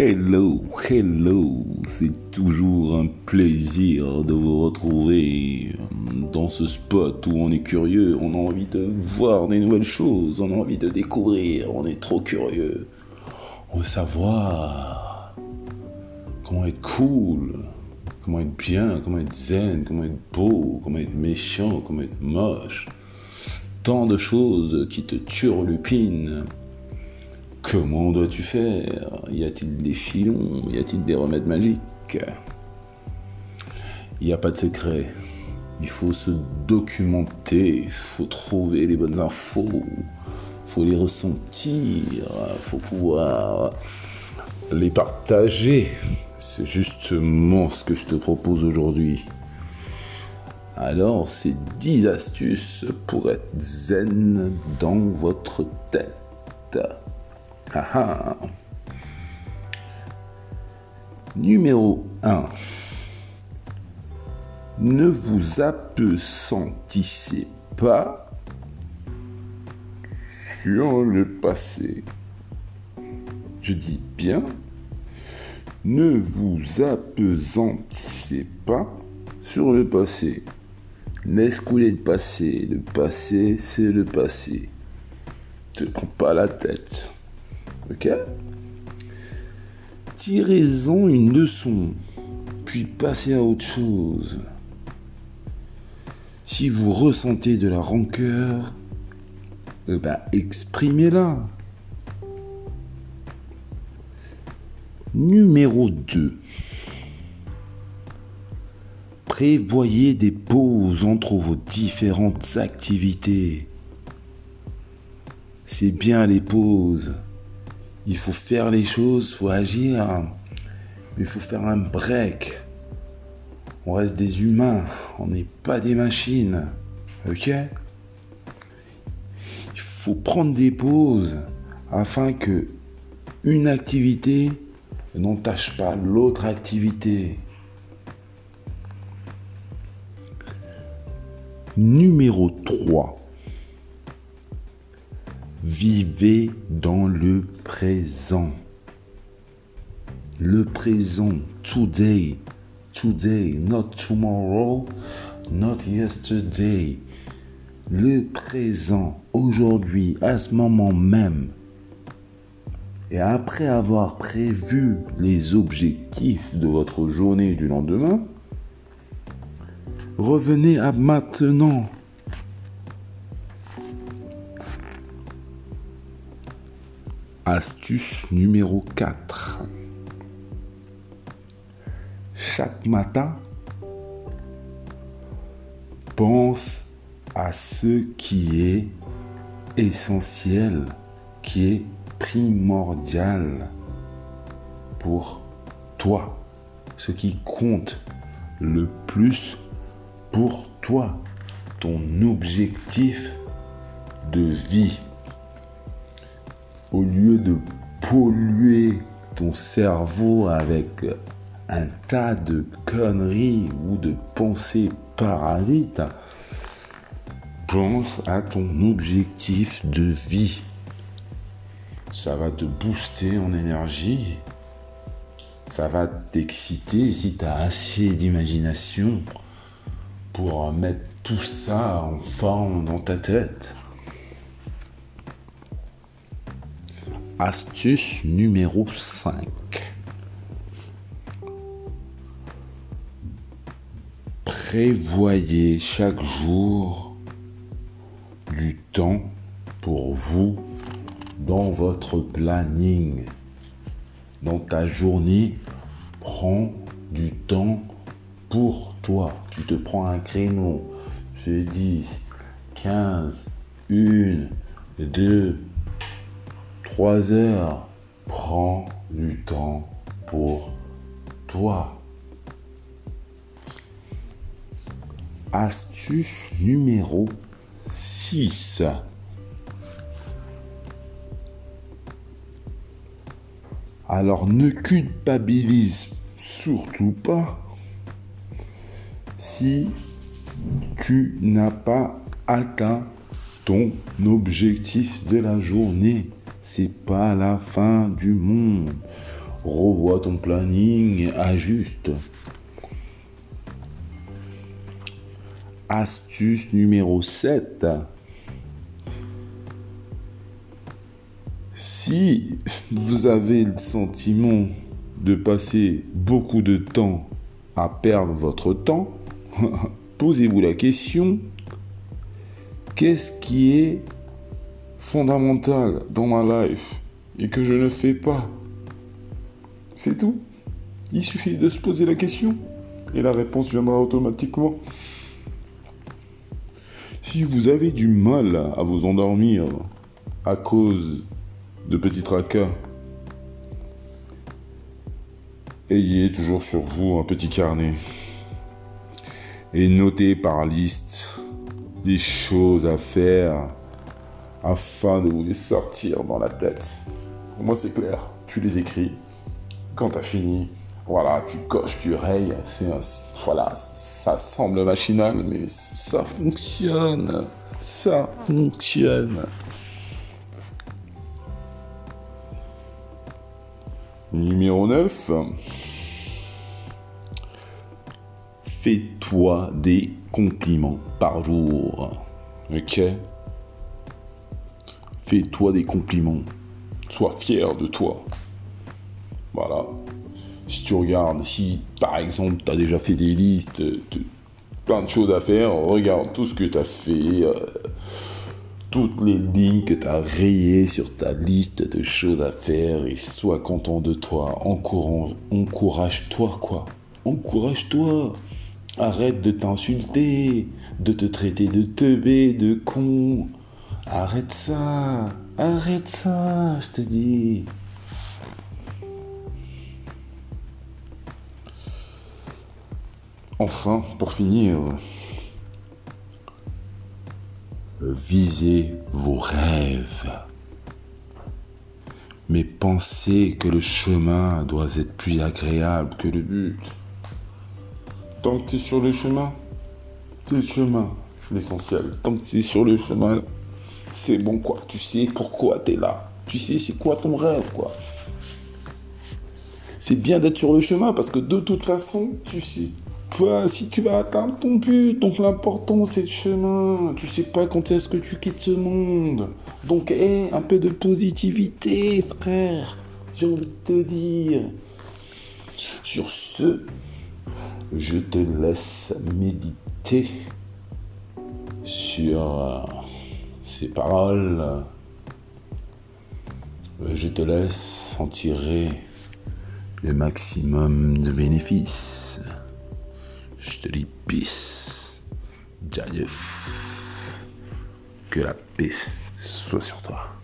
Hello, hello, c'est toujours un plaisir de vous retrouver dans ce spot où on est curieux, on a envie de voir des nouvelles choses, on a envie de découvrir, on est trop curieux. On veut savoir comment être cool, comment être bien, comment être zen, comment être beau, comment être méchant, comment être moche. Tant de choses qui te turlupinent. Comment dois-tu faire? Y a-t-il des filons? Y a-t-il des remèdes magiques? Il n'y a pas de secret. Il faut se documenter, il faut trouver les bonnes infos, il faut les ressentir, il faut pouvoir les partager. C'est justement ce que je te propose aujourd'hui. Alors, c'est 10 astuces pour être zen dans votre tête. Ah ah. Numéro 1. Ne vous appesantissez pas sur le passé. Je dis bien, ne vous appesantissez pas sur le passé. Laisse couler le passé. Le passé, c'est le passé. Te prends pas la tête. Ok Tirez-en une leçon, puis passez à autre chose. Si vous ressentez de la rancœur, ben, exprimez-la. Numéro 2. Prévoyez des pauses entre vos différentes activités. C'est bien les pauses. Il faut faire les choses, il faut agir. Il faut faire un break. On reste des humains, on n'est pas des machines. Ok? Il faut prendre des pauses afin que une activité n'entache pas l'autre activité. Numéro 3. Vivez dans le présent. Le présent, today, today, not tomorrow, not yesterday. Le présent, aujourd'hui, à ce moment même. Et après avoir prévu les objectifs de votre journée du lendemain, revenez à maintenant. Astuce numéro 4. Chaque matin, pense à ce qui est essentiel, qui est primordial pour toi, ce qui compte le plus pour toi, ton objectif de vie au lieu de polluer ton cerveau avec un tas de conneries ou de pensées parasites, pense à ton objectif de vie. Ça va te booster en énergie. Ça va t'exciter si tu as assez d'imagination pour mettre tout ça en forme dans ta tête. Astuce numéro 5. Prévoyez chaque jour du temps pour vous dans votre planning. Dans ta journée, prends du temps pour toi. Tu te prends un créneau. Je 10, 15, 1, 2, 3 heures. Prends du temps pour toi. Astuce numéro 6. Alors ne culpabilise surtout pas si tu n'as pas atteint ton objectif de la journée c'est pas la fin du monde. revois ton planning, ajuste. Astuce numéro 7. Si vous avez le sentiment de passer beaucoup de temps à perdre votre temps, posez-vous la question, qu'est-ce qui est fondamental dans ma life et que je ne fais pas C'est tout. Il suffit de se poser la question et la réponse viendra automatiquement. Si vous avez du mal à vous endormir à cause de petits tracas, ayez toujours sur vous un petit carnet et notez par liste les choses à faire afin de vous les sortir dans la tête. Moi, c'est clair. Tu les écris. Quand tu as fini, voilà, tu coches, tu rayes. Voilà, ça semble machinal, mais ça fonctionne. Ça fonctionne. Numéro 9. Fais-toi des compliments par jour. Ok Fais-toi des compliments. Sois fier de toi. Voilà. Si tu regardes, si par exemple tu as déjà fait des listes, plein de choses à faire, regarde tout ce que tu as fait, euh, toutes les lignes que tu as rayées sur ta liste de choses à faire et sois content de toi. Encourage-toi quoi. Encourage-toi. Arrête de t'insulter, de te traiter de teubé, de con. Arrête ça. Arrête ça, je te dis. Enfin, pour finir, visez vos rêves. Mais pensez que le chemin doit être plus agréable que le but. Tant que tu es sur le chemin, c'est le chemin, l'essentiel. Tant que tu es sur le chemin, c'est bon quoi. Tu sais pourquoi tu es là. Tu sais c'est quoi ton rêve quoi. C'est bien d'être sur le chemin parce que de toute façon, tu sais pas si tu vas atteindre ton but. Donc l'important c'est le chemin. Tu sais pas quand est-ce que tu quittes ce monde. Donc hé, un peu de positivité, frère. J'ai envie de te dire. Sur ce, je te laisse méditer sur ces paroles. Euh, je te laisse en tirer le maximum de bénéfices. Je te dis peace. Que la paix soit sur toi.